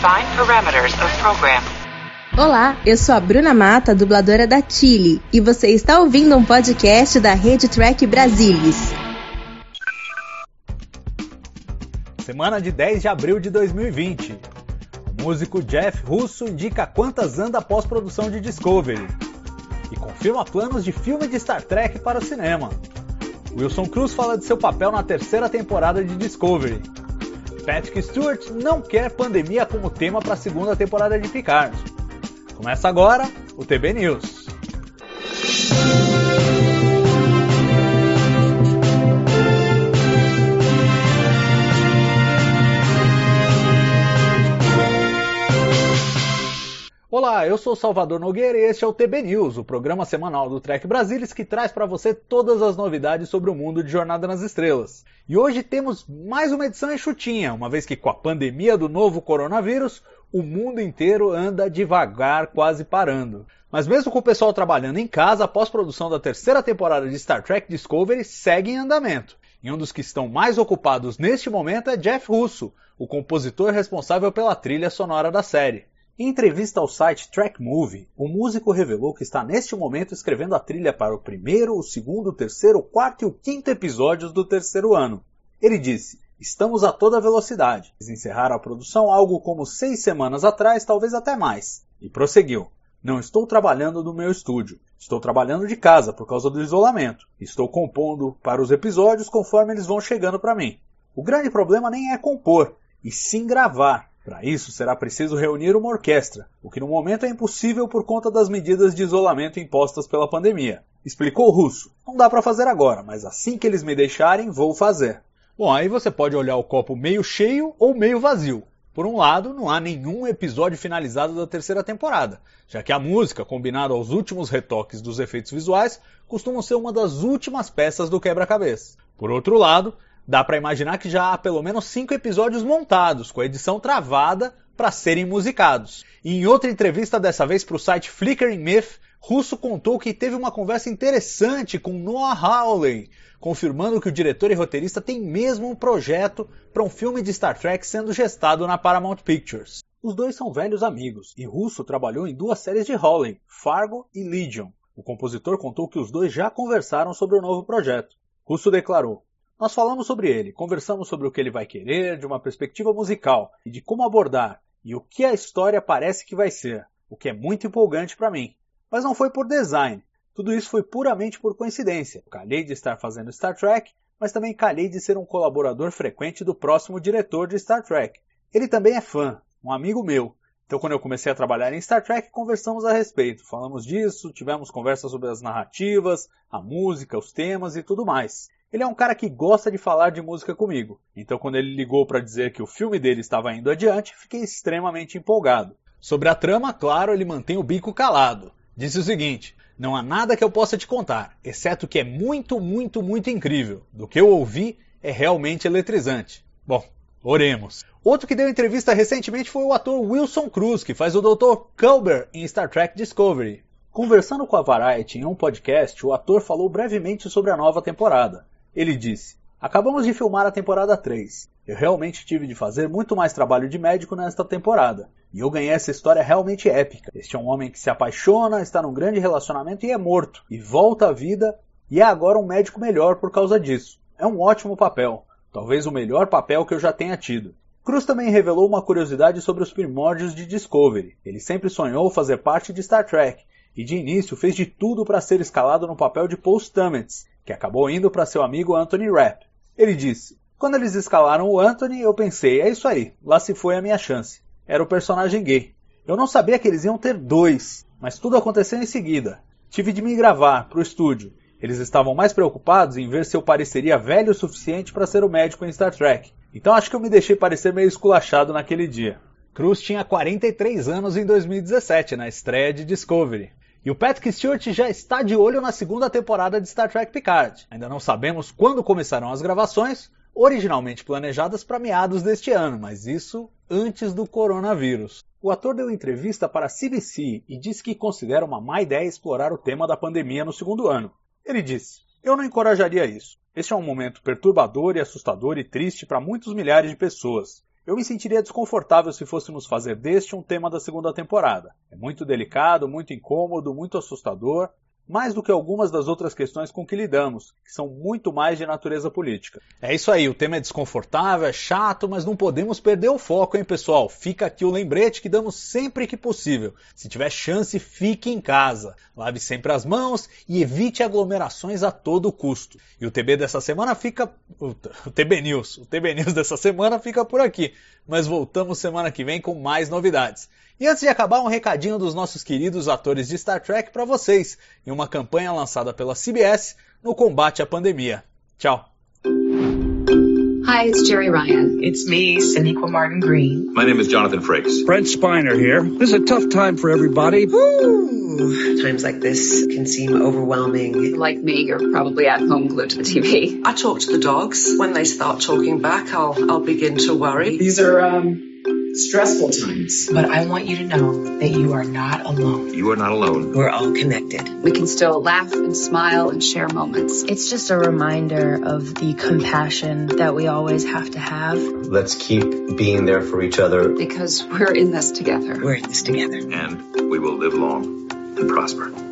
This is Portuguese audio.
Define parameters of program. Olá, eu sou a Bruna Mata, dubladora da Chile, e você está ouvindo um podcast da Rede Track Brasilis. Semana de 10 de abril de 2020. O músico Jeff Russo indica quantas anda a pós-produção de Discovery e confirma planos de filme de Star Trek para o cinema. Wilson Cruz fala de seu papel na terceira temporada de Discovery. Patrick Stewart não quer pandemia como tema para a segunda temporada de Picard. Começa agora o TB News. Sou Salvador Nogueira e este é o TB News, o programa semanal do Trek Brasilis que traz para você todas as novidades sobre o mundo de Jornada nas Estrelas. E hoje temos mais uma edição enxutinha, uma vez que com a pandemia do novo coronavírus, o mundo inteiro anda devagar, quase parando. Mas mesmo com o pessoal trabalhando em casa, a pós-produção da terceira temporada de Star Trek Discovery segue em andamento. E um dos que estão mais ocupados neste momento é Jeff Russo, o compositor responsável pela trilha sonora da série. Em entrevista ao site Track Movie, o músico revelou que está neste momento escrevendo a trilha para o primeiro, o segundo, o terceiro, o quarto e o quinto episódios do terceiro ano. Ele disse: Estamos a toda velocidade. Encerraram a produção algo como seis semanas atrás, talvez até mais. E prosseguiu: Não estou trabalhando no meu estúdio. Estou trabalhando de casa por causa do isolamento. Estou compondo para os episódios conforme eles vão chegando para mim. O grande problema nem é compor, e sim gravar. Para isso, será preciso reunir uma orquestra, o que no momento é impossível por conta das medidas de isolamento impostas pela pandemia. Explicou o russo. Não dá para fazer agora, mas assim que eles me deixarem, vou fazer. Bom, aí você pode olhar o copo meio cheio ou meio vazio. Por um lado, não há nenhum episódio finalizado da terceira temporada, já que a música, combinada aos últimos retoques dos efeitos visuais, costuma ser uma das últimas peças do quebra-cabeça. Por outro lado, dá para imaginar que já há pelo menos cinco episódios montados, com a edição travada para serem musicados. E em outra entrevista, dessa vez para o site Flickering Myth, Russo contou que teve uma conversa interessante com Noah Hawley, confirmando que o diretor e roteirista têm mesmo um projeto para um filme de Star Trek sendo gestado na Paramount Pictures. Os dois são velhos amigos, e Russo trabalhou em duas séries de Hawley, Fargo e Legion. O compositor contou que os dois já conversaram sobre o novo projeto. Russo declarou: nós falamos sobre ele, conversamos sobre o que ele vai querer, de uma perspectiva musical e de como abordar e o que a história parece que vai ser, o que é muito empolgante para mim. Mas não foi por design, tudo isso foi puramente por coincidência. Calhei de estar fazendo Star Trek, mas também calhei de ser um colaborador frequente do próximo diretor de Star Trek. Ele também é fã, um amigo meu. Então, quando eu comecei a trabalhar em Star Trek, conversamos a respeito. Falamos disso, tivemos conversas sobre as narrativas, a música, os temas e tudo mais. Ele é um cara que gosta de falar de música comigo, então quando ele ligou para dizer que o filme dele estava indo adiante, fiquei extremamente empolgado. Sobre a trama, claro, ele mantém o bico calado. Disse o seguinte: Não há nada que eu possa te contar, exceto que é muito, muito, muito incrível. Do que eu ouvi, é realmente eletrizante. Bom, oremos. Outro que deu entrevista recentemente foi o ator Wilson Cruz, que faz o Dr. Culber em Star Trek Discovery. Conversando com a Variety em um podcast, o ator falou brevemente sobre a nova temporada. Ele disse: Acabamos de filmar a temporada 3. Eu realmente tive de fazer muito mais trabalho de médico nesta temporada. E eu ganhei essa história realmente épica. Este é um homem que se apaixona, está num grande relacionamento e é morto. E volta à vida e é agora um médico melhor por causa disso. É um ótimo papel. Talvez o melhor papel que eu já tenha tido. Cruz também revelou uma curiosidade sobre os primórdios de Discovery. Ele sempre sonhou fazer parte de Star Trek e de início fez de tudo para ser escalado no papel de Paul Stamets, que acabou indo para seu amigo Anthony Rapp. Ele disse: Quando eles escalaram o Anthony, eu pensei, é isso aí, lá se foi a minha chance. Era o personagem gay. Eu não sabia que eles iam ter dois, mas tudo aconteceu em seguida. Tive de me gravar para o estúdio. Eles estavam mais preocupados em ver se eu pareceria velho o suficiente para ser o médico em Star Trek. Então acho que eu me deixei parecer meio esculachado naquele dia. Cruz tinha 43 anos em 2017, na estreia de Discovery. E o Patrick Stewart já está de olho na segunda temporada de Star Trek Picard. Ainda não sabemos quando começarão as gravações, originalmente planejadas para meados deste ano, mas isso antes do coronavírus. O ator deu entrevista para a CBC e disse que considera uma má ideia explorar o tema da pandemia no segundo ano. Ele disse: Eu não encorajaria isso. Este é um momento perturbador e assustador e triste para muitos milhares de pessoas. Eu me sentiria desconfortável se fôssemos fazer deste um tema da segunda temporada. É muito delicado, muito incômodo, muito assustador, mais do que algumas das outras questões com que lidamos, que são muito mais de natureza política. É isso aí, o tema é desconfortável, é chato, mas não podemos perder o foco, hein, pessoal? Fica aqui o lembrete que damos sempre que possível. Se tiver chance, fique em casa. Lave sempre as mãos e evite aglomerações a todo custo. E o TB dessa semana fica. O TB News. O TB News dessa semana fica por aqui. Mas voltamos semana que vem com mais novidades. E antes de acabar, um recadinho dos nossos queridos atores de Star Trek para vocês, em uma campanha lançada pela CBS no combate à pandemia. Tchau! Hi, it's Jerry Ryan. It's me, Siniqua Martin Green. My name is Jonathan Frakes. Brent Spiner here. This is a tough time for everybody. Ooh, times like this can seem overwhelming. Like me, you're probably at home glued to the TV. I talk to the dogs. When they start talking back, I'll I'll begin to worry. These are um stressful times. But I want you to know that you are not alone. You are not alone. We're all connected. We can still laugh and smile and share moments. It's just a reminder of the compassion that we always have to have. Let's keep being there for each other. Because we're in this together. We're in this together. And we will live long and prosper.